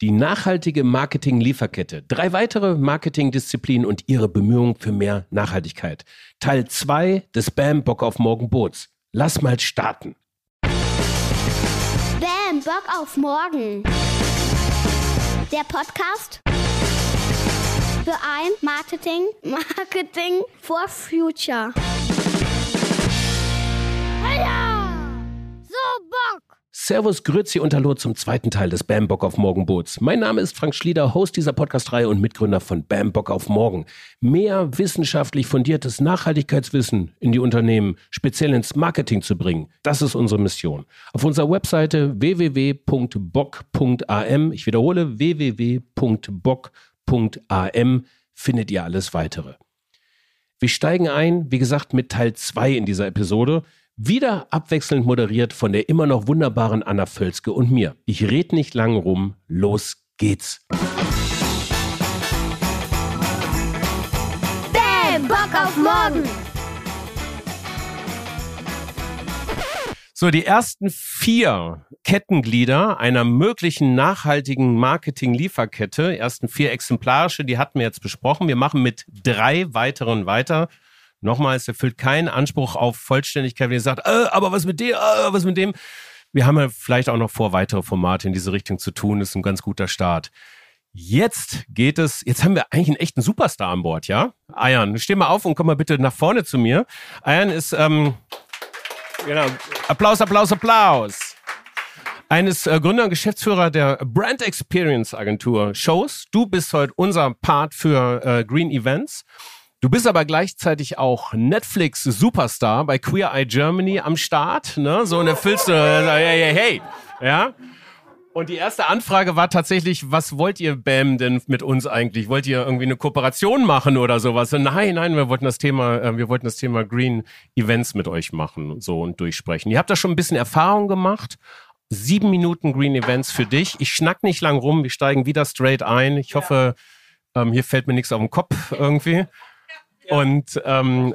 Die nachhaltige Marketing-Lieferkette. Drei weitere Marketingdisziplinen und ihre Bemühungen für mehr Nachhaltigkeit. Teil 2 des Bam Bock auf Morgen Boots. Lass mal starten. Bam Bock auf Morgen. Der Podcast für ein Marketing, Marketing for Future. Heya! So Bock! Servus, Grüezi und Hallo zum zweiten Teil des Bam Bock auf Morgen Boots. Mein Name ist Frank Schlieder, Host dieser Podcast-Reihe und Mitgründer von Bam Bock auf Morgen. Mehr wissenschaftlich fundiertes Nachhaltigkeitswissen in die Unternehmen, speziell ins Marketing zu bringen, das ist unsere Mission. Auf unserer Webseite www.bock.am, ich wiederhole www.bock.am, findet ihr alles weitere. Wir steigen ein, wie gesagt, mit Teil 2 in dieser Episode. Wieder abwechselnd moderiert von der immer noch wunderbaren Anna Völzke und mir. Ich red nicht lang rum, los geht's. Bam Bock auf Morgen! So, die ersten vier Kettenglieder einer möglichen nachhaltigen Marketing-Lieferkette, ersten vier exemplarische, die hatten wir jetzt besprochen. Wir machen mit drei weiteren weiter. Nochmal, es erfüllt keinen Anspruch auf Vollständigkeit, wenn ihr sagt, äh, aber was mit dem, äh, was mit dem. Wir haben ja vielleicht auch noch vor, weitere Formate in diese Richtung zu tun. Das ist ein ganz guter Start. Jetzt geht es, jetzt haben wir eigentlich einen echten Superstar an Bord, ja? Ayan, steh mal auf und komm mal bitte nach vorne zu mir. Ayan ist, ähm, genau, Applaus, Applaus, Applaus. Eines äh, Gründer und Geschäftsführer der Brand Experience Agentur Shows. Du bist heute unser Part für äh, Green Events. Du bist aber gleichzeitig auch Netflix Superstar bei Queer Eye Germany am Start, ne? So und erfüllst du, äh, hey, hey, hey, ja? Und die erste Anfrage war tatsächlich, was wollt ihr BAM denn mit uns eigentlich? Wollt ihr irgendwie eine Kooperation machen oder sowas? Und nein, nein, wir wollten das Thema, äh, wir wollten das Thema Green Events mit euch machen und so und durchsprechen. Ihr habt da schon ein bisschen Erfahrung gemacht. Sieben Minuten Green Events für dich. Ich schnack nicht lang rum, wir steigen wieder straight ein. Ich hoffe, ähm, hier fällt mir nichts auf den Kopf irgendwie. Und ähm,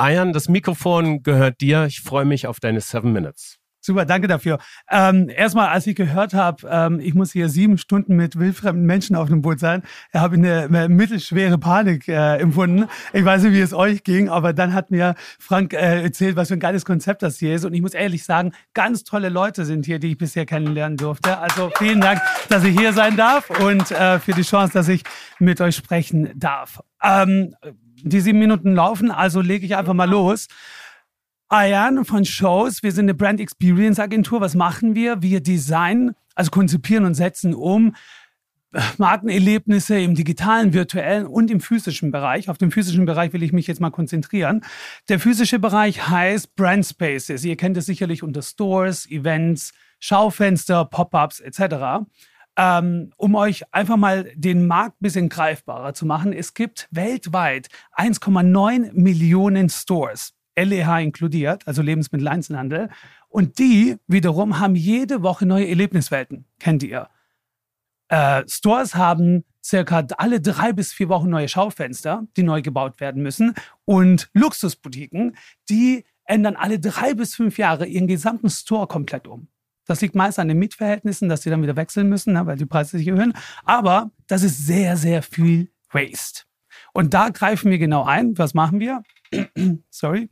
Ayan, das Mikrofon gehört dir. Ich freue mich auf deine Seven Minutes. Super, danke dafür. Ähm, erstmal, als ich gehört habe, ähm, ich muss hier sieben Stunden mit wildfremden Menschen auf dem Boot sein, habe ich eine, eine mittelschwere Panik äh, empfunden. Ich weiß nicht, wie es euch ging, aber dann hat mir Frank äh, erzählt, was für ein geiles Konzept das hier ist. Und ich muss ehrlich sagen, ganz tolle Leute sind hier, die ich bisher kennenlernen durfte. Also vielen Dank, dass ich hier sein darf und äh, für die Chance, dass ich mit euch sprechen darf. Ähm, die sieben Minuten laufen, also lege ich einfach mal los. Ayan von Shows. Wir sind eine Brand Experience Agentur. Was machen wir? Wir designen, also konzipieren und setzen um Markenerlebnisse im digitalen, virtuellen und im physischen Bereich. Auf den physischen Bereich will ich mich jetzt mal konzentrieren. Der physische Bereich heißt Brand Spaces. Ihr kennt es sicherlich unter Stores, Events, Schaufenster, Pop-ups etc. Ähm, um euch einfach mal den Markt ein bisschen greifbarer zu machen. Es gibt weltweit 1,9 Millionen Stores. LEH inkludiert, also Lebensmitteleinzelhandel. Und die wiederum haben jede Woche neue Erlebniswelten. Kennt ihr? Äh, Stores haben circa alle drei bis vier Wochen neue Schaufenster, die neu gebaut werden müssen. Und Luxusboutiquen, die ändern alle drei bis fünf Jahre ihren gesamten Store komplett um. Das liegt meist an den Mietverhältnissen, dass sie dann wieder wechseln müssen, ne, weil die Preise sich erhöhen. Aber das ist sehr, sehr viel Waste. Und da greifen wir genau ein. Was machen wir? Sorry.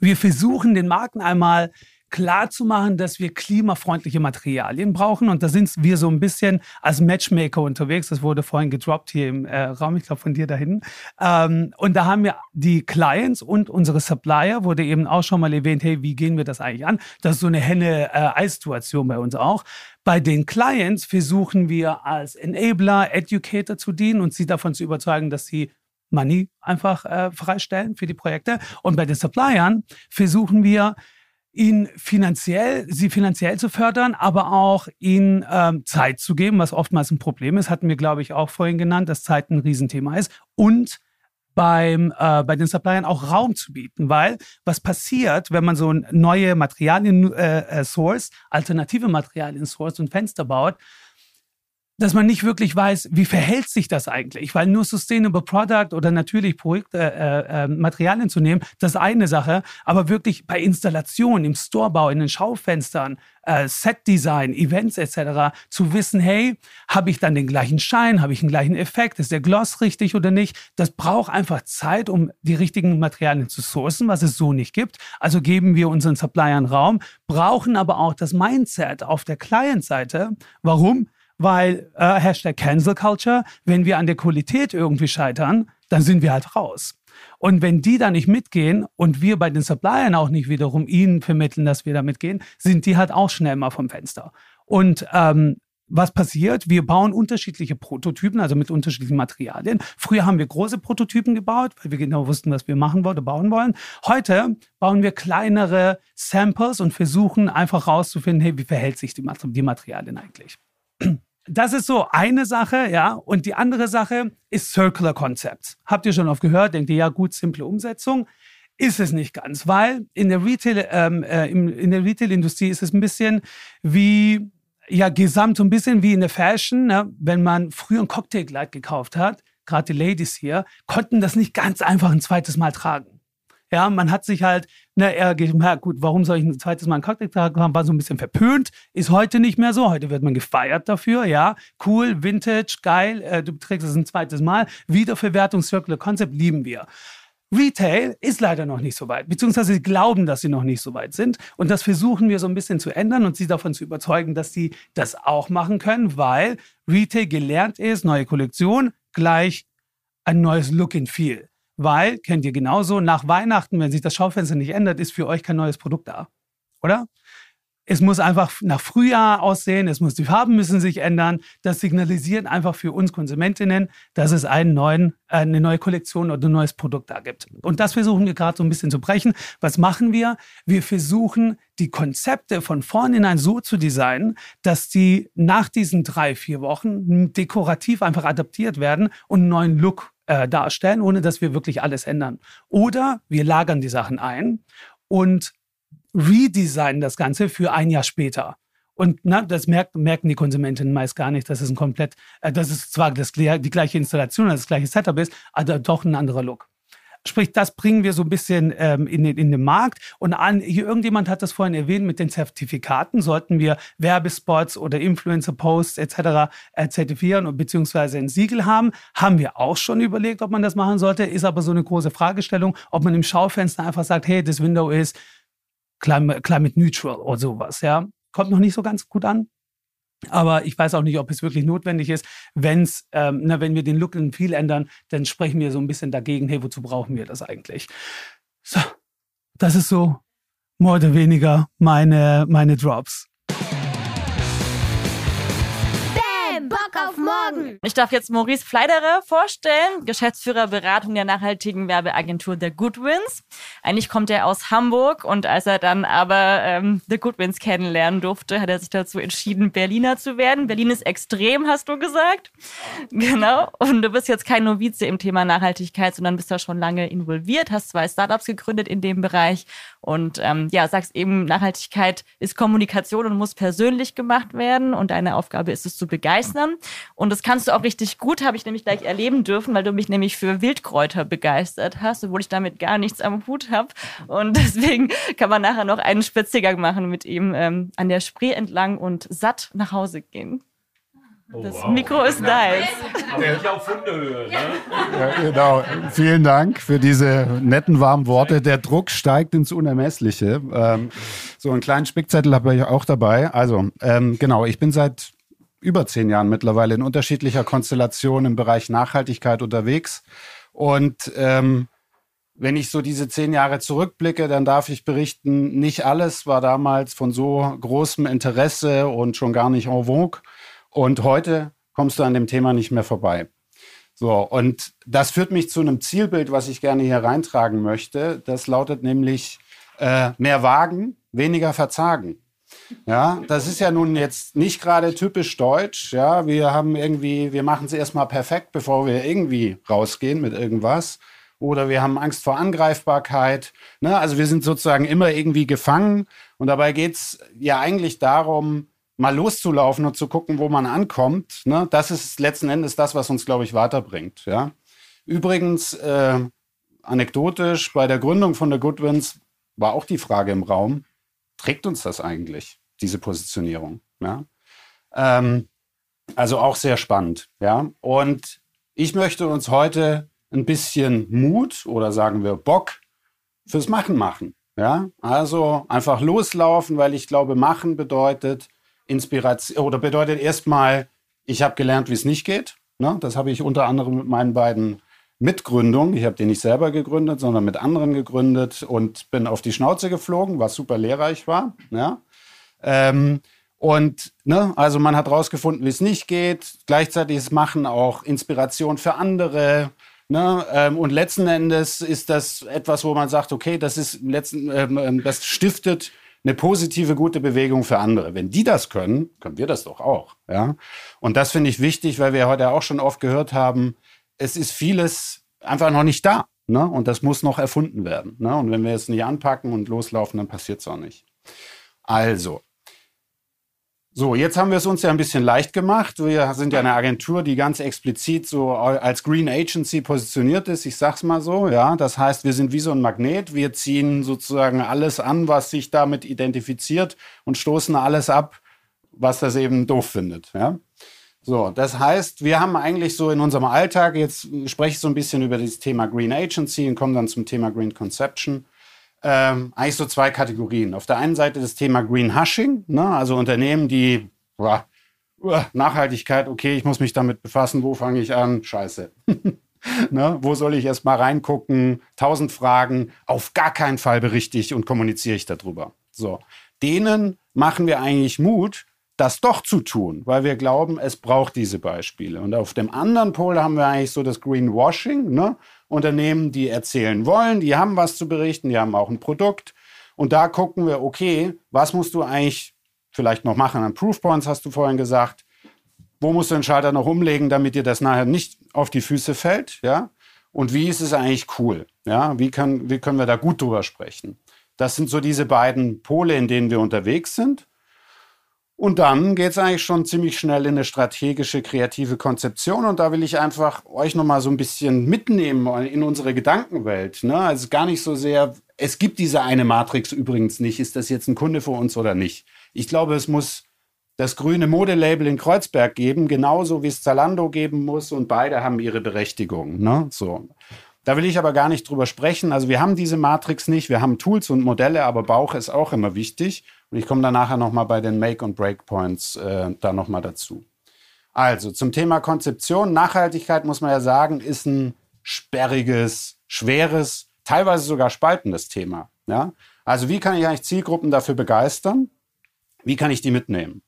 Wir versuchen den Marken einmal klar zu machen, dass wir klimafreundliche Materialien brauchen. Und da sind wir so ein bisschen als Matchmaker unterwegs. Das wurde vorhin gedroppt hier im äh, Raum, ich glaube von dir da hinten. Ähm, und da haben wir die Clients und unsere Supplier, wurde eben auch schon mal erwähnt, hey, wie gehen wir das eigentlich an? Das ist so eine Henne-Eis-Situation bei uns auch. Bei den Clients versuchen wir als Enabler, Educator zu dienen und sie davon zu überzeugen, dass sie Money einfach äh, freistellen für die Projekte. Und bei den Suppliern versuchen wir, ihn finanziell, sie finanziell zu fördern, aber auch ihnen ähm, Zeit zu geben, was oftmals ein Problem ist, hatten wir, glaube ich, auch vorhin genannt, dass Zeit ein Riesenthema ist. Und beim, äh, bei den Suppliern auch Raum zu bieten, weil was passiert, wenn man so neue Materialien äh, äh, source, alternative Materialien source und Fenster baut, dass man nicht wirklich weiß, wie verhält sich das eigentlich, weil nur Sustainable Product oder natürlich Projekt, äh, äh, Materialien zu nehmen, das ist eine Sache, aber wirklich bei Installationen, im Storebau, in den Schaufenstern, äh, Set-Design, Events etc. zu wissen, hey, habe ich dann den gleichen Schein, habe ich den gleichen Effekt, ist der Gloss richtig oder nicht? Das braucht einfach Zeit, um die richtigen Materialien zu sourcen, was es so nicht gibt. Also geben wir unseren Suppliern Raum, brauchen aber auch das Mindset auf der Client-Seite. Warum? Weil äh, Hashtag Cancel Culture, wenn wir an der Qualität irgendwie scheitern, dann sind wir halt raus. Und wenn die da nicht mitgehen und wir bei den Suppliern auch nicht wiederum ihnen vermitteln, dass wir da mitgehen, sind die halt auch schnell mal vom Fenster. Und ähm, was passiert? Wir bauen unterschiedliche Prototypen, also mit unterschiedlichen Materialien. Früher haben wir große Prototypen gebaut, weil wir genau wussten, was wir machen wollen, bauen wollen. Heute bauen wir kleinere Samples und versuchen einfach rauszufinden, hey, wie verhält sich die, die Materialien eigentlich? Das ist so eine Sache, ja. Und die andere Sache ist Circular Concepts. Habt ihr schon oft gehört? Denkt ihr, ja, gut, simple Umsetzung. Ist es nicht ganz, weil in der Retail, ähm, äh, in der Retail-Industrie ist es ein bisschen wie, ja, gesamt so ein bisschen wie in der Fashion, ne? wenn man früher ein Cocktailkleid gekauft hat, gerade die Ladies hier, konnten das nicht ganz einfach ein zweites Mal tragen. Ja, man hat sich halt, ne, eher gemerkt, gut, warum soll ich ein zweites Mal einen Cocktail tragen? War so ein bisschen verpönt. Ist heute nicht mehr so. Heute wird man gefeiert dafür. Ja, cool, Vintage, geil. Äh, du trägst es ein zweites Mal. Wiederverwertung, Circular Concept lieben wir. Retail ist leider noch nicht so weit, beziehungsweise sie glauben, dass sie noch nicht so weit sind. Und das versuchen wir so ein bisschen zu ändern und sie davon zu überzeugen, dass sie das auch machen können, weil Retail gelernt ist, neue Kollektion gleich ein neues Look and Feel. Weil, kennt ihr genauso, nach Weihnachten, wenn sich das Schaufenster nicht ändert, ist für euch kein neues Produkt da. Oder? Es muss einfach nach Frühjahr aussehen, es muss, die Farben müssen sich ändern. Das signalisiert einfach für uns Konsumentinnen, dass es einen neuen, äh, eine neue Kollektion oder ein neues Produkt da gibt. Und das versuchen wir gerade so ein bisschen zu brechen. Was machen wir? Wir versuchen, die Konzepte von vornherein so zu designen, dass die nach diesen drei, vier Wochen dekorativ einfach adaptiert werden und einen neuen Look äh, darstellen, ohne dass wir wirklich alles ändern. Oder wir lagern die Sachen ein und redesignen das Ganze für ein Jahr später. Und na, das merkt, merken die Konsumentinnen meist gar nicht, dass es ein komplett, äh, dass es zwar das, die gleiche Installation, das gleiche Setup ist, aber doch ein anderer Look. Sprich, das bringen wir so ein bisschen ähm, in, den, in den Markt. Und an, hier, irgendjemand hat das vorhin erwähnt, mit den Zertifikaten sollten wir Werbespots oder Influencer-Posts etc. Äh, zertifizieren und beziehungsweise ein Siegel haben. Haben wir auch schon überlegt, ob man das machen sollte. Ist aber so eine große Fragestellung, ob man im Schaufenster einfach sagt, hey, das Window ist climate, climate neutral oder sowas. Ja, kommt noch nicht so ganz gut an. Aber ich weiß auch nicht, ob es wirklich notwendig ist. Wenn's, ähm, na, wenn wir den Look and Feel ändern, dann sprechen wir so ein bisschen dagegen, hey, wozu brauchen wir das eigentlich? So, das ist so mehr oder weniger meine, meine Drops. Morgen. Ich darf jetzt Maurice Fleiderer vorstellen, Geschäftsführer Beratung der nachhaltigen Werbeagentur The Goodwins. Eigentlich kommt er aus Hamburg und als er dann aber ähm, The Goodwins kennenlernen durfte, hat er sich dazu entschieden, Berliner zu werden. Berlin ist extrem, hast du gesagt. Genau. Und du bist jetzt kein Novize im Thema Nachhaltigkeit, sondern bist da schon lange involviert, hast zwei Startups gegründet in dem Bereich und ähm, ja, sagst eben, Nachhaltigkeit ist Kommunikation und muss persönlich gemacht werden und deine Aufgabe ist es zu begeistern. Und das kannst du auch richtig gut, habe ich nämlich gleich erleben dürfen, weil du mich nämlich für Wildkräuter begeistert hast, obwohl ich damit gar nichts am Hut habe. Und deswegen kann man nachher noch einen Spaziergang machen mit ihm ähm, an der Spree entlang und satt nach Hause gehen. Oh, das wow. Mikro ist deins. Aber nicht auf Hundehöhe, ne? Ja, genau. Vielen Dank für diese netten, warmen Worte. Der Druck steigt ins Unermessliche. Ähm, so einen kleinen Spickzettel habe ich auch dabei. Also, ähm, genau, ich bin seit über zehn Jahren mittlerweile in unterschiedlicher Konstellation im Bereich Nachhaltigkeit unterwegs. Und ähm, wenn ich so diese zehn Jahre zurückblicke, dann darf ich berichten, nicht alles war damals von so großem Interesse und schon gar nicht en vogue. Und heute kommst du an dem Thema nicht mehr vorbei. So, und das führt mich zu einem Zielbild, was ich gerne hier reintragen möchte. Das lautet nämlich äh, mehr wagen, weniger verzagen. Ja, das ist ja nun jetzt nicht gerade typisch deutsch. Ja, wir haben irgendwie, wir machen es erstmal perfekt, bevor wir irgendwie rausgehen mit irgendwas. Oder wir haben Angst vor Angreifbarkeit. Ne? Also wir sind sozusagen immer irgendwie gefangen. Und dabei geht es ja eigentlich darum, mal loszulaufen und zu gucken, wo man ankommt, ne, das ist letzten Endes das, was uns, glaube ich, weiterbringt. Ja. Übrigens, äh, anekdotisch, bei der Gründung von der Goodwins war auch die Frage im Raum, trägt uns das eigentlich, diese Positionierung? Ja? Ähm, also auch sehr spannend. Ja? Und ich möchte uns heute ein bisschen Mut oder sagen wir Bock fürs Machen machen. Ja? Also einfach loslaufen, weil ich glaube, machen bedeutet Inspiration oder bedeutet erstmal, ich habe gelernt, wie es nicht geht. Ne? Das habe ich unter anderem mit meinen beiden Mitgründungen. Ich habe den nicht selber gegründet, sondern mit anderen gegründet und bin auf die Schnauze geflogen, was super lehrreich war. Ja? Ähm, und ne, also man hat rausgefunden, wie es nicht geht. Gleichzeitig ist Machen auch Inspiration für andere. Ne? Ähm, und letzten Endes ist das etwas, wo man sagt, okay, das ist letzten, ähm, ähm, das stiftet eine positive, gute Bewegung für andere. Wenn die das können, können wir das doch auch. Ja? Und das finde ich wichtig, weil wir heute auch schon oft gehört haben, es ist vieles einfach noch nicht da. Ne? Und das muss noch erfunden werden. Ne? Und wenn wir es nicht anpacken und loslaufen, dann passiert es auch nicht. Also, so, jetzt haben wir es uns ja ein bisschen leicht gemacht. Wir sind ja eine Agentur, die ganz explizit so als Green Agency positioniert ist. Ich sag's mal so, ja. Das heißt, wir sind wie so ein Magnet. Wir ziehen sozusagen alles an, was sich damit identifiziert und stoßen alles ab, was das eben doof findet, ja. So, das heißt, wir haben eigentlich so in unserem Alltag, jetzt spreche ich so ein bisschen über das Thema Green Agency und komme dann zum Thema Green Conception ähm, eigentlich so zwei Kategorien. Auf der einen Seite das Thema Greenhushing, ne? also Unternehmen, die boah, Nachhaltigkeit, okay, ich muss mich damit befassen, wo fange ich an? Scheiße. ne? Wo soll ich erst mal reingucken? Tausend Fragen, auf gar keinen Fall berichte ich und kommuniziere ich darüber. So, denen machen wir eigentlich Mut, das doch zu tun, weil wir glauben, es braucht diese Beispiele. Und auf dem anderen Pol haben wir eigentlich so das Greenwashing, ne? Unternehmen, die erzählen wollen, die haben was zu berichten, die haben auch ein Produkt. Und da gucken wir, okay, was musst du eigentlich vielleicht noch machen an Proofpoints, hast du vorhin gesagt. Wo musst du den Schalter noch umlegen, damit dir das nachher nicht auf die Füße fällt, ja? Und wie ist es eigentlich cool, ja? Wie, kann, wie können wir da gut drüber sprechen? Das sind so diese beiden Pole, in denen wir unterwegs sind. Und dann geht es eigentlich schon ziemlich schnell in eine strategische, kreative Konzeption. Und da will ich einfach euch nochmal so ein bisschen mitnehmen in unsere Gedankenwelt. Ne? Also gar nicht so sehr, es gibt diese eine Matrix übrigens nicht. Ist das jetzt ein Kunde für uns oder nicht? Ich glaube, es muss das grüne Modelabel in Kreuzberg geben, genauso wie es Zalando geben muss. Und beide haben ihre Berechtigung. Ne? So. Da will ich aber gar nicht drüber sprechen. Also wir haben diese Matrix nicht. Wir haben Tools und Modelle, aber Bauch ist auch immer wichtig. Und ich komme dann nachher nochmal bei den Make- und Breakpoints äh, da nochmal dazu. Also zum Thema Konzeption. Nachhaltigkeit, muss man ja sagen, ist ein sperriges, schweres, teilweise sogar spaltendes Thema. Ja? Also wie kann ich eigentlich Zielgruppen dafür begeistern? Wie kann ich die mitnehmen?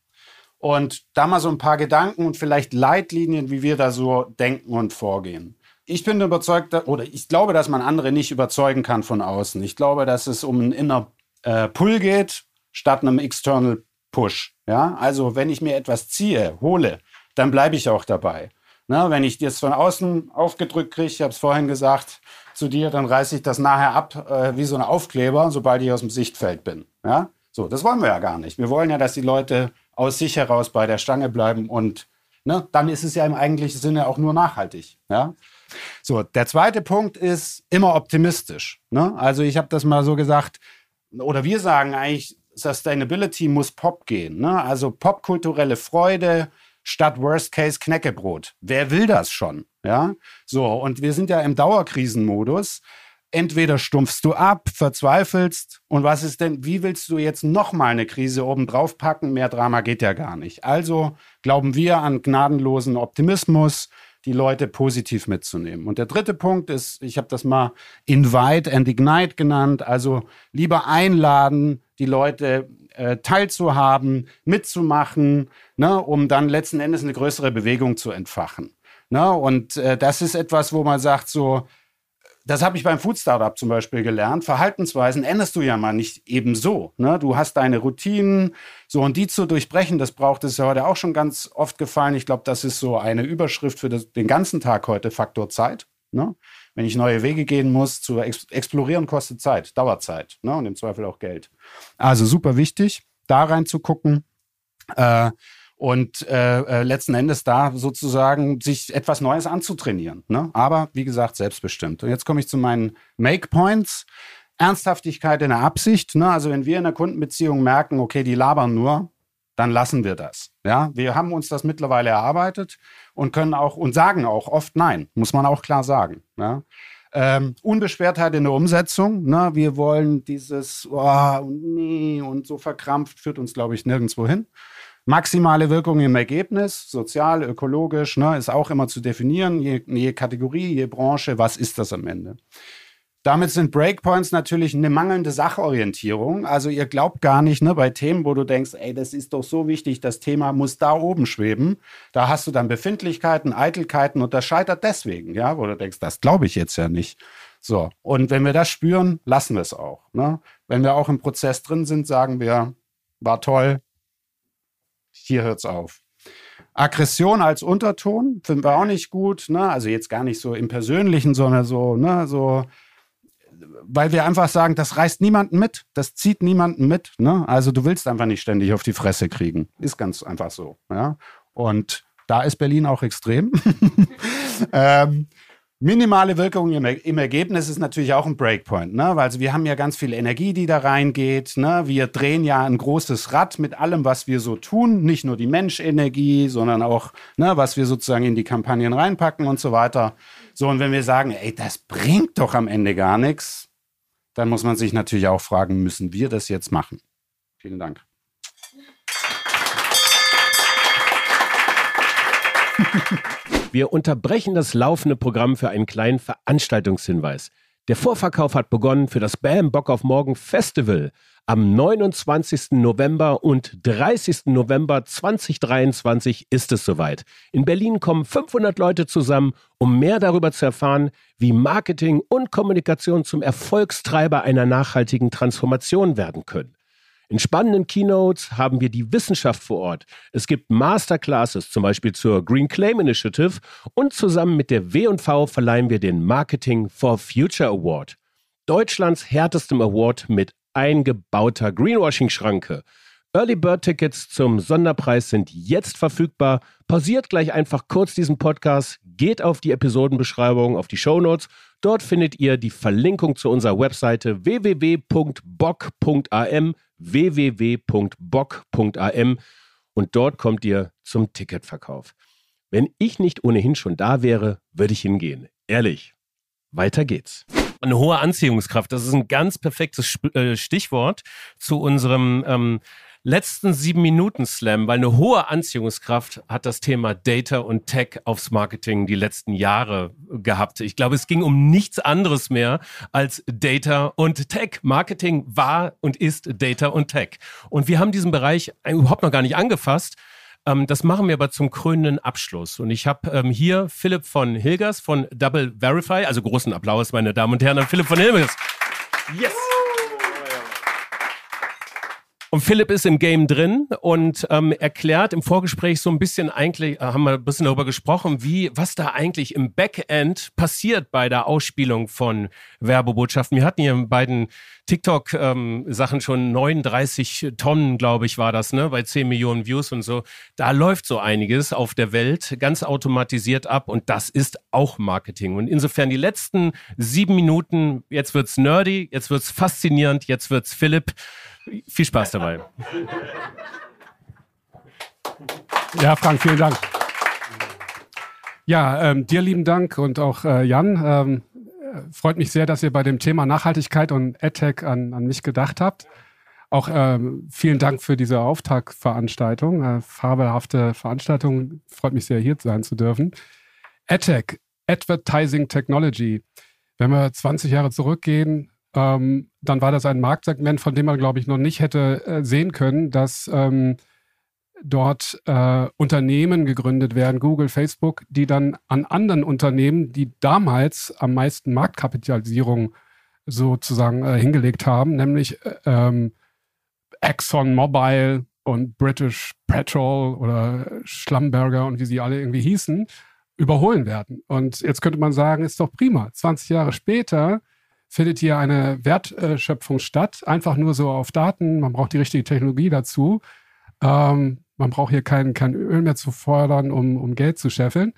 Und da mal so ein paar Gedanken und vielleicht Leitlinien, wie wir da so denken und vorgehen. Ich bin überzeugt, oder ich glaube, dass man andere nicht überzeugen kann von außen. Ich glaube, dass es um einen Inner äh, Pull geht, statt einem External Push. Ja, also wenn ich mir etwas ziehe, hole, dann bleibe ich auch dabei. Na, wenn ich das von außen aufgedrückt kriege, ich habe es vorhin gesagt zu dir, dann reiße ich das nachher ab äh, wie so ein Aufkleber, sobald ich aus dem Sichtfeld bin. Ja, so, das wollen wir ja gar nicht. Wir wollen ja, dass die Leute aus sich heraus bei der Stange bleiben und ne, dann ist es ja im eigentlichen Sinne auch nur nachhaltig. Ja. So, der zweite Punkt ist immer optimistisch. Ne? Also ich habe das mal so gesagt, oder wir sagen eigentlich, Sustainability muss Pop gehen. Ne? Also popkulturelle Freude statt Worst Case Knäckebrot. Wer will das schon? Ja, so und wir sind ja im Dauerkrisenmodus. Entweder stumpfst du ab, verzweifelst und was ist denn? Wie willst du jetzt noch mal eine Krise oben drauf packen? Mehr Drama geht ja gar nicht. Also glauben wir an gnadenlosen Optimismus, die Leute positiv mitzunehmen. Und der dritte Punkt ist, ich habe das mal Invite and Ignite genannt, also lieber einladen, die Leute äh, teilzuhaben, mitzumachen, ne, um dann letzten Endes eine größere Bewegung zu entfachen. Ne? Und äh, das ist etwas, wo man sagt, so, das habe ich beim Food Startup zum Beispiel gelernt. Verhaltensweisen änderst du ja mal nicht ebenso. Ne? Du hast deine Routinen, so und die zu durchbrechen, das braucht es ja heute auch schon ganz oft gefallen. Ich glaube, das ist so eine Überschrift für das, den ganzen Tag heute, Faktor Zeit. Ne? Wenn ich neue Wege gehen muss, zu ex explorieren kostet Zeit, Dauerzeit ne? und im Zweifel auch Geld. Also super wichtig, da reinzugucken. Äh, und äh, äh, letzten Endes da sozusagen sich etwas Neues anzutrainieren. Ne? Aber wie gesagt, selbstbestimmt. Und jetzt komme ich zu meinen Make Points. Ernsthaftigkeit in der Absicht. Ne? Also wenn wir in der Kundenbeziehung merken, okay, die labern nur, dann lassen wir das. Ja, wir haben uns das mittlerweile erarbeitet und können auch und sagen auch oft Nein, muss man auch klar sagen. Ja? Ähm, Unbeschwertheit in der Umsetzung. Ne? Wir wollen dieses oh, nee und so verkrampft führt uns, glaube ich, nirgendwo hin. Maximale Wirkung im Ergebnis, sozial, ökologisch, ne, ist auch immer zu definieren, je, je Kategorie, je Branche, was ist das am Ende. Damit sind Breakpoints natürlich eine mangelnde Sachorientierung. Also ihr glaubt gar nicht, ne, bei Themen, wo du denkst, ey, das ist doch so wichtig, das Thema muss da oben schweben. Da hast du dann Befindlichkeiten, Eitelkeiten und das scheitert deswegen, ja, wo du denkst, das glaube ich jetzt ja nicht. So, und wenn wir das spüren, lassen wir es auch. Ne? Wenn wir auch im Prozess drin sind, sagen wir, war toll, hier hört es auf. Aggression als Unterton finden wir auch nicht gut, ne? Also jetzt gar nicht so im Persönlichen, sondern so, ne, so, weil wir einfach sagen, das reißt niemanden mit, das zieht niemanden mit, ne? Also du willst einfach nicht ständig auf die Fresse kriegen. Ist ganz einfach so, ja. Und da ist Berlin auch extrem. ähm, Minimale Wirkung im, im, Ergebnis ist natürlich auch ein Breakpoint, ne? Weil also wir haben ja ganz viel Energie, die da reingeht. Ne? Wir drehen ja ein großes Rad mit allem, was wir so tun. Nicht nur die Menschenergie, sondern auch, ne, was wir sozusagen in die Kampagnen reinpacken und so weiter. So, und wenn wir sagen, ey, das bringt doch am Ende gar nichts, dann muss man sich natürlich auch fragen, müssen wir das jetzt machen? Vielen Dank. Wir unterbrechen das laufende Programm für einen kleinen Veranstaltungshinweis. Der Vorverkauf hat begonnen für das Bam Bock auf Morgen Festival. Am 29. November und 30. November 2023 ist es soweit. In Berlin kommen 500 Leute zusammen, um mehr darüber zu erfahren, wie Marketing und Kommunikation zum Erfolgstreiber einer nachhaltigen Transformation werden können. In spannenden Keynotes haben wir die Wissenschaft vor Ort. Es gibt Masterclasses, zum Beispiel zur Green Claim Initiative und zusammen mit der W&V verleihen wir den Marketing for Future Award. Deutschlands härtestem Award mit eingebauter Greenwashing-Schranke. Early Bird Tickets zum Sonderpreis sind jetzt verfügbar. Pausiert gleich einfach kurz diesen Podcast, geht auf die Episodenbeschreibung, auf die Show Notes. Dort findet ihr die Verlinkung zu unserer Webseite www.bock.am www.bock.am und dort kommt ihr zum Ticketverkauf. Wenn ich nicht ohnehin schon da wäre, würde ich hingehen. Ehrlich. Weiter geht's. Eine hohe Anziehungskraft, das ist ein ganz perfektes äh, Stichwort zu unserem ähm, letzten sieben Minuten Slam, weil eine hohe Anziehungskraft hat das Thema Data und Tech aufs Marketing die letzten Jahre gehabt. Ich glaube, es ging um nichts anderes mehr als Data und Tech. Marketing war und ist Data und Tech. Und wir haben diesen Bereich überhaupt noch gar nicht angefasst. Ähm, das machen wir aber zum krönenden Abschluss. Und ich habe ähm, hier Philipp von Hilgers von Double Verify. Also großen Applaus, meine Damen und Herren, an Philipp von Hilgers. Yes! Und Philipp ist im Game drin und ähm, erklärt im Vorgespräch so ein bisschen eigentlich, äh, haben wir ein bisschen darüber gesprochen, wie, was da eigentlich im Backend passiert bei der Ausspielung von Werbebotschaften. Wir hatten hier in beiden TikTok-Sachen ähm, schon 39 Tonnen, glaube ich, war das, ne, bei 10 Millionen Views und so. Da läuft so einiges auf der Welt ganz automatisiert ab und das ist auch Marketing. Und insofern die letzten sieben Minuten, jetzt wird's nerdy, jetzt wird's faszinierend, jetzt wird's Philipp. Viel Spaß dabei. Ja, Frank, vielen Dank. Ja, ähm, dir lieben Dank und auch äh, Jan. Ähm, freut mich sehr, dass ihr bei dem Thema Nachhaltigkeit und AdTech an, an mich gedacht habt. Auch ähm, vielen Dank für diese Auftaktveranstaltung, äh, fabelhafte Veranstaltung. Freut mich sehr, hier sein zu dürfen. AdTech, Advertising Technology. Wenn wir 20 Jahre zurückgehen, ähm, dann war das ein Marktsegment, von dem man, glaube ich, noch nicht hätte äh, sehen können, dass ähm, dort äh, Unternehmen gegründet werden, Google, Facebook, die dann an anderen Unternehmen, die damals am meisten Marktkapitalisierung sozusagen äh, hingelegt haben, nämlich äh, ähm, Exxon Mobil und British Petrol oder Schlumberger und wie sie alle irgendwie hießen, überholen werden. Und jetzt könnte man sagen, ist doch prima. 20 Jahre später findet hier eine Wertschöpfung statt, einfach nur so auf Daten. Man braucht die richtige Technologie dazu. Ähm, man braucht hier kein, kein Öl mehr zu fordern, um, um Geld zu scheffeln.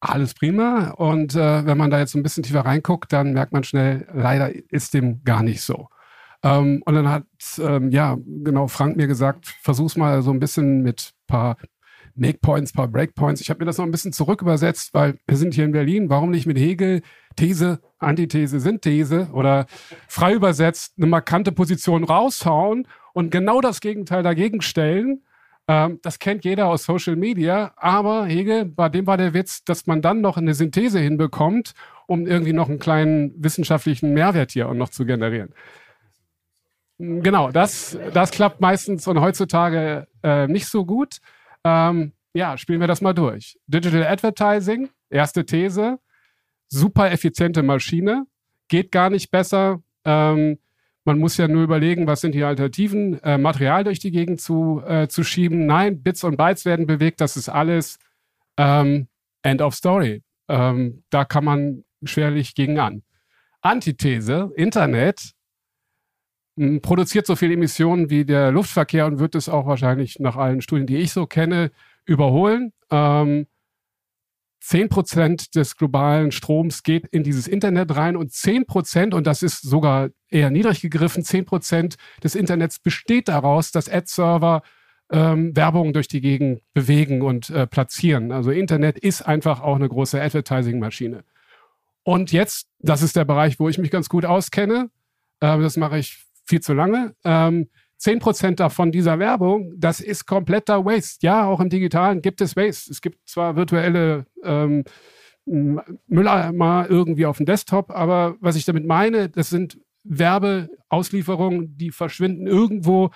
Alles prima. Und äh, wenn man da jetzt ein bisschen tiefer reinguckt, dann merkt man schnell, leider ist dem gar nicht so. Ähm, und dann hat, ähm, ja, genau, Frank mir gesagt, versuch's mal so ein bisschen mit paar Make-Points, paar Breakpoints. Ich habe mir das noch ein bisschen zurück übersetzt, weil wir sind hier in Berlin. Warum nicht mit Hegel? These, Antithese, Synthese oder frei übersetzt eine markante Position raushauen und genau das Gegenteil dagegen stellen. Ähm, das kennt jeder aus Social Media. Aber Hegel, bei dem war der Witz, dass man dann noch eine Synthese hinbekommt, um irgendwie noch einen kleinen wissenschaftlichen Mehrwert hier auch noch zu generieren. Genau, das, das klappt meistens und heutzutage äh, nicht so gut. Ähm, ja, spielen wir das mal durch. Digital Advertising, erste These, super effiziente Maschine, geht gar nicht besser. Ähm, man muss ja nur überlegen, was sind die Alternativen, äh, Material durch die Gegend zu, äh, zu schieben. Nein, Bits und Bytes werden bewegt, das ist alles ähm, End of Story. Ähm, da kann man schwerlich gegen an. Antithese, Internet, produziert so viele Emissionen wie der Luftverkehr und wird es auch wahrscheinlich nach allen Studien, die ich so kenne, überholen. Ähm, 10% des globalen Stroms geht in dieses Internet rein und 10%, und das ist sogar eher niedrig gegriffen, 10% des Internets besteht daraus, dass Ad-Server ähm, Werbung durch die Gegend bewegen und äh, platzieren. Also Internet ist einfach auch eine große Advertising-Maschine. Und jetzt, das ist der Bereich, wo ich mich ganz gut auskenne. Äh, das mache ich viel zu lange. Ähm, 10% davon dieser Werbung, das ist kompletter Waste. Ja, auch im Digitalen gibt es Waste. Es gibt zwar virtuelle ähm, Mülleimer irgendwie auf dem Desktop, aber was ich damit meine, das sind Werbeauslieferungen, die verschwinden irgendwo.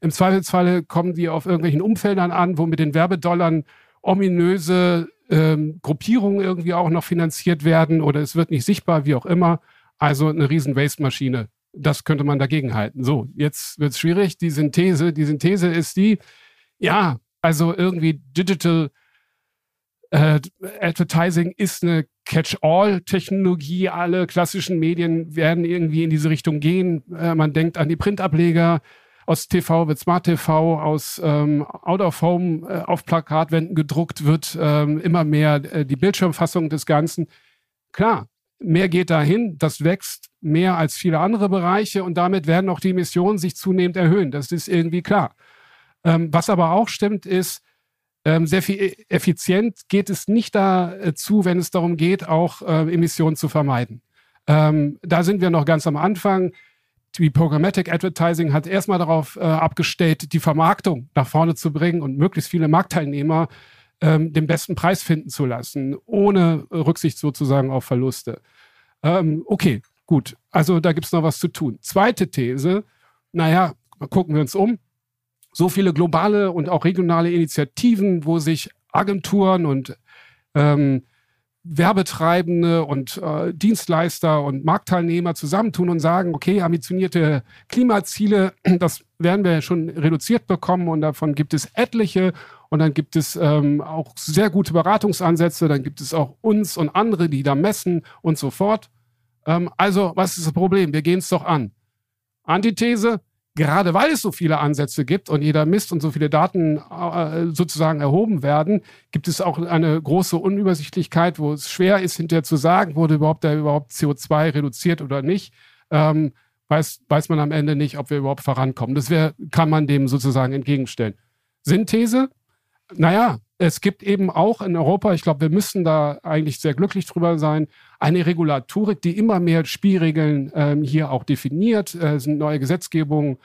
Im Zweifelsfalle kommen die auf irgendwelchen Umfeldern an, wo mit den Werbedollern ominöse ähm, Gruppierungen irgendwie auch noch finanziert werden oder es wird nicht sichtbar, wie auch immer. Also eine riesen Waste-Maschine das könnte man dagegen halten. So, jetzt wird es schwierig. Die Synthese, die Synthese ist die, ja, also irgendwie Digital äh, Advertising ist eine Catch-all-Technologie. Alle klassischen Medien werden irgendwie in diese Richtung gehen. Äh, man denkt an die Printableger. Aus TV wird Smart TV, aus ähm, Out of Home äh, auf Plakatwänden gedruckt wird ähm, immer mehr äh, die Bildschirmfassung des Ganzen. Klar, mehr geht dahin, das wächst mehr als viele andere Bereiche und damit werden auch die Emissionen sich zunehmend erhöhen. Das ist irgendwie klar. Ähm, was aber auch stimmt, ist, ähm, sehr viel e-, effizient geht es nicht dazu, wenn es darum geht, auch äh, Emissionen zu vermeiden. Ähm, da sind wir noch ganz am Anfang. Die Programmatic Advertising hat erstmal darauf äh, abgestellt, die Vermarktung nach vorne zu bringen und möglichst viele Marktteilnehmer ähm, den besten Preis finden zu lassen, ohne Rücksicht sozusagen auf Verluste. Ähm, okay, gut. Also da gibt es noch was zu tun. Zweite These, naja, gucken wir uns um. So viele globale und auch regionale Initiativen, wo sich Agenturen und ähm, Werbetreibende und äh, Dienstleister und Marktteilnehmer zusammentun und sagen, okay, ambitionierte Klimaziele, das werden wir schon reduziert bekommen und davon gibt es etliche und dann gibt es ähm, auch sehr gute Beratungsansätze, dann gibt es auch uns und andere, die da messen und so fort. Ähm, also, was ist das Problem? Wir gehen es doch an. Antithese, gerade weil es so viele Ansätze gibt und jeder misst und so viele Daten äh, sozusagen erhoben werden, gibt es auch eine große Unübersichtlichkeit, wo es schwer ist, hinterher zu sagen, wurde überhaupt da überhaupt CO2 reduziert oder nicht. Ähm, weiß, weiß man am Ende nicht, ob wir überhaupt vorankommen. Das wär, kann man dem sozusagen entgegenstellen. Synthese, naja, es gibt eben auch in Europa, ich glaube, wir müssen da eigentlich sehr glücklich drüber sein, eine Regulatorik, die immer mehr Spielregeln ähm, hier auch definiert. Äh, sind neue Gesetzgebungen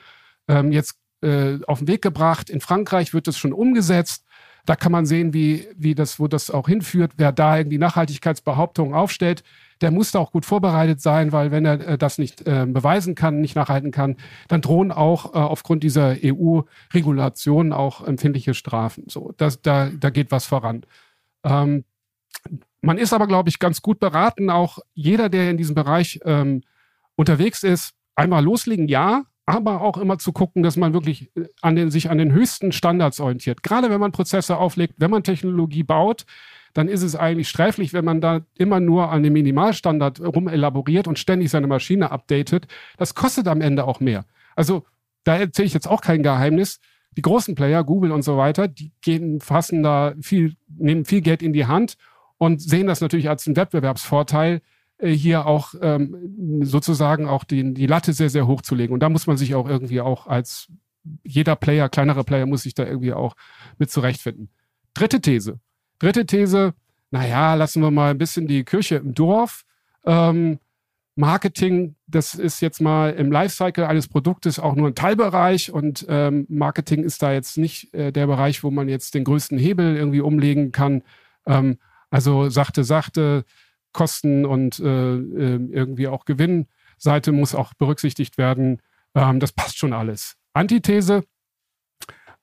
ähm, jetzt äh, auf den Weg gebracht. In Frankreich wird das schon umgesetzt. Da kann man sehen, wie, wie das, wo das auch hinführt. Wer da irgendwie Nachhaltigkeitsbehauptungen aufstellt, der muss da auch gut vorbereitet sein, weil wenn er äh, das nicht äh, beweisen kann, nicht nachhalten kann, dann drohen auch äh, aufgrund dieser EU-Regulationen auch empfindliche Strafen. So, das, da, da geht was voran. Ähm, man ist aber, glaube ich, ganz gut beraten, auch jeder, der in diesem Bereich ähm, unterwegs ist, einmal loslegen, ja, aber auch immer zu gucken, dass man wirklich an den, sich an den höchsten Standards orientiert. Gerade wenn man Prozesse auflegt, wenn man Technologie baut, dann ist es eigentlich sträflich, wenn man da immer nur an dem Minimalstandard rumelaboriert und ständig seine Maschine updatet. Das kostet am Ende auch mehr. Also da erzähle ich jetzt auch kein Geheimnis. die großen Player, Google und so weiter, die gehen, fassen da viel, nehmen viel Geld in die Hand und sehen das natürlich als einen Wettbewerbsvorteil, äh, hier auch ähm, sozusagen auch die, die Latte sehr, sehr hoch zu legen. Und da muss man sich auch irgendwie auch als jeder Player, kleinere Player muss sich da irgendwie auch mit zurechtfinden. Dritte These. Dritte These, naja, lassen wir mal ein bisschen die Kirche im Dorf. Ähm, Marketing, das ist jetzt mal im Lifecycle eines Produktes auch nur ein Teilbereich und ähm, Marketing ist da jetzt nicht äh, der Bereich, wo man jetzt den größten Hebel irgendwie umlegen kann. Ähm, also sachte, sachte, Kosten und äh, äh, irgendwie auch Gewinnseite muss auch berücksichtigt werden. Ähm, das passt schon alles. Antithese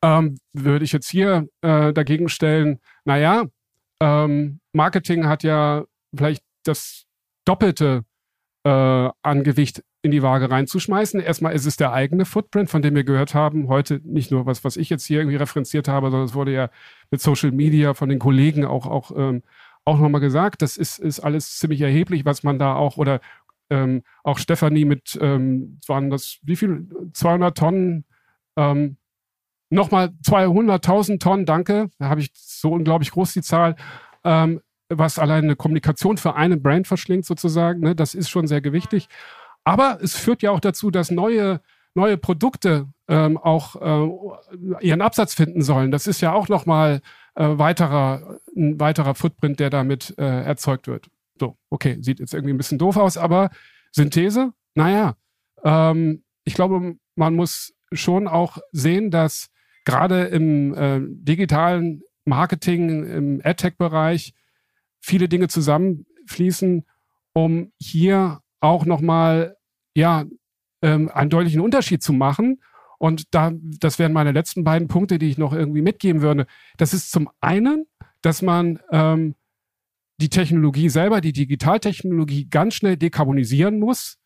ähm, würde ich jetzt hier äh, dagegen stellen, naja, ähm, Marketing hat ja vielleicht das Doppelte äh, an Gewicht in die Waage reinzuschmeißen. Erstmal ist es der eigene Footprint, von dem wir gehört haben. Heute nicht nur was, was ich jetzt hier irgendwie referenziert habe, sondern es wurde ja mit Social Media von den Kollegen auch, auch, ähm, auch nochmal gesagt. Das ist, ist alles ziemlich erheblich, was man da auch oder ähm, auch Stefanie mit, ähm, waren das, wie viel? 200 Tonnen, ähm, nochmal 200.000 Tonnen, danke. Da habe ich so unglaublich groß die Zahl. Ähm, was allein eine Kommunikation für eine Brand verschlingt sozusagen. Ne? Das ist schon sehr gewichtig. Aber es führt ja auch dazu, dass neue, neue Produkte ähm, auch äh, ihren Absatz finden sollen. Das ist ja auch nochmal äh, weiterer, ein weiterer Footprint, der damit äh, erzeugt wird. So, okay, sieht jetzt irgendwie ein bisschen doof aus, aber Synthese, naja, ähm, ich glaube, man muss schon auch sehen, dass gerade im äh, digitalen Marketing, im AdTech-Bereich viele Dinge zusammenfließen, um hier auch nochmal ja, ähm, einen deutlichen Unterschied zu machen. Und da, das wären meine letzten beiden Punkte, die ich noch irgendwie mitgeben würde. Das ist zum einen, dass man ähm, die Technologie selber, die Digitaltechnologie ganz schnell dekarbonisieren muss,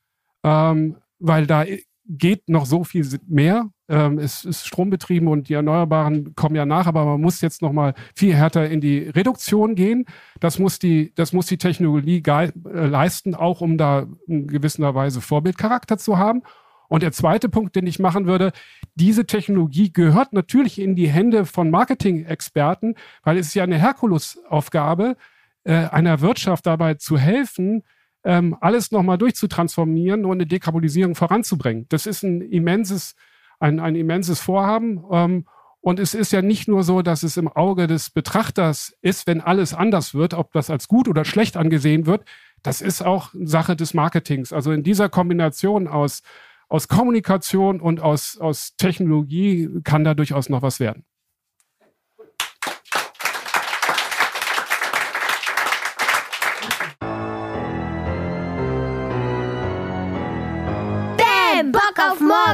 ähm, weil da geht noch so viel mehr. Ähm, es ist strombetrieben und die Erneuerbaren kommen ja nach, aber man muss jetzt noch mal viel härter in die Reduktion gehen. Das muss die, das muss die Technologie äh, leisten, auch um da in gewisser Weise Vorbildcharakter zu haben. Und der zweite Punkt, den ich machen würde, diese Technologie gehört natürlich in die Hände von Marketing-Experten, weil es ist ja eine Herkulesaufgabe, äh, einer Wirtschaft dabei zu helfen, ähm, alles nochmal durchzutransformieren und eine Dekarbonisierung voranzubringen. Das ist ein immenses, ein, ein immenses Vorhaben. Ähm, und es ist ja nicht nur so, dass es im Auge des Betrachters ist, wenn alles anders wird, ob das als gut oder schlecht angesehen wird. Das ist auch Sache des Marketings. Also in dieser Kombination aus, aus Kommunikation und aus, aus Technologie kann da durchaus noch was werden.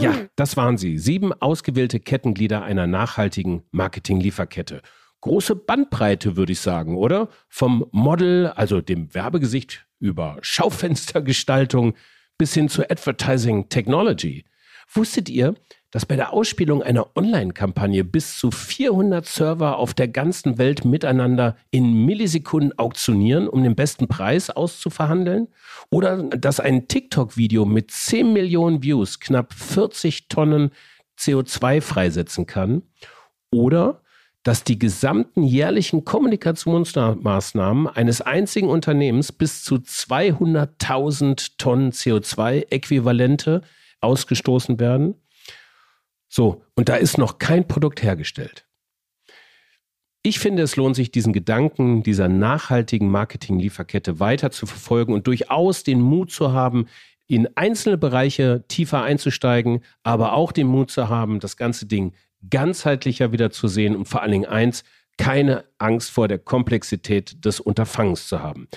Ja, das waren sie. Sieben ausgewählte Kettenglieder einer nachhaltigen Marketing-Lieferkette. Große Bandbreite, würde ich sagen, oder? Vom Model, also dem Werbegesicht, über Schaufenstergestaltung bis hin zu Advertising Technology. Wusstet ihr, dass bei der Ausspielung einer Online-Kampagne bis zu 400 Server auf der ganzen Welt miteinander in Millisekunden auktionieren, um den besten Preis auszuverhandeln? Oder dass ein TikTok-Video mit 10 Millionen Views knapp 40 Tonnen CO2 freisetzen kann? Oder dass die gesamten jährlichen Kommunikationsmaßnahmen eines einzigen Unternehmens bis zu 200.000 Tonnen CO2-Äquivalente ausgestoßen werden? So, und da ist noch kein Produkt hergestellt. Ich finde, es lohnt sich, diesen Gedanken dieser nachhaltigen Marketing-Lieferkette weiter zu verfolgen und durchaus den Mut zu haben, in einzelne Bereiche tiefer einzusteigen, aber auch den Mut zu haben, das ganze Ding ganzheitlicher wieder zu sehen und vor allen Dingen eins, keine Angst vor der Komplexität des Unterfangens zu haben.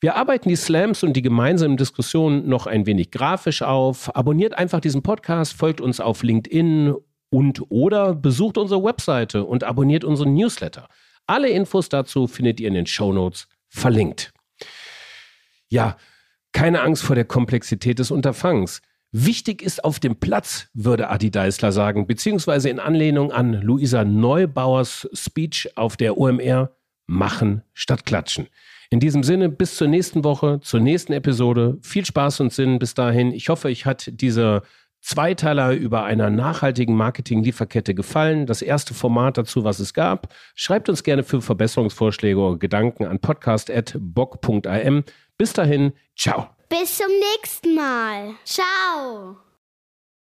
Wir arbeiten die Slams und die gemeinsamen Diskussionen noch ein wenig grafisch auf. Abonniert einfach diesen Podcast, folgt uns auf LinkedIn und oder besucht unsere Webseite und abonniert unseren Newsletter. Alle Infos dazu findet ihr in den Show Notes verlinkt. Ja, keine Angst vor der Komplexität des Unterfangs. Wichtig ist auf dem Platz, würde Adi Deisler sagen, beziehungsweise in Anlehnung an Luisa Neubauers Speech auf der OMR, machen statt klatschen. In diesem Sinne, bis zur nächsten Woche, zur nächsten Episode. Viel Spaß und Sinn bis dahin. Ich hoffe, euch hat dieser Zweiteiler über einer nachhaltigen Marketing-Lieferkette gefallen? Das erste Format dazu, was es gab? Schreibt uns gerne für Verbesserungsvorschläge oder Gedanken an podcast.bock.am. Bis dahin, ciao. Bis zum nächsten Mal. Ciao.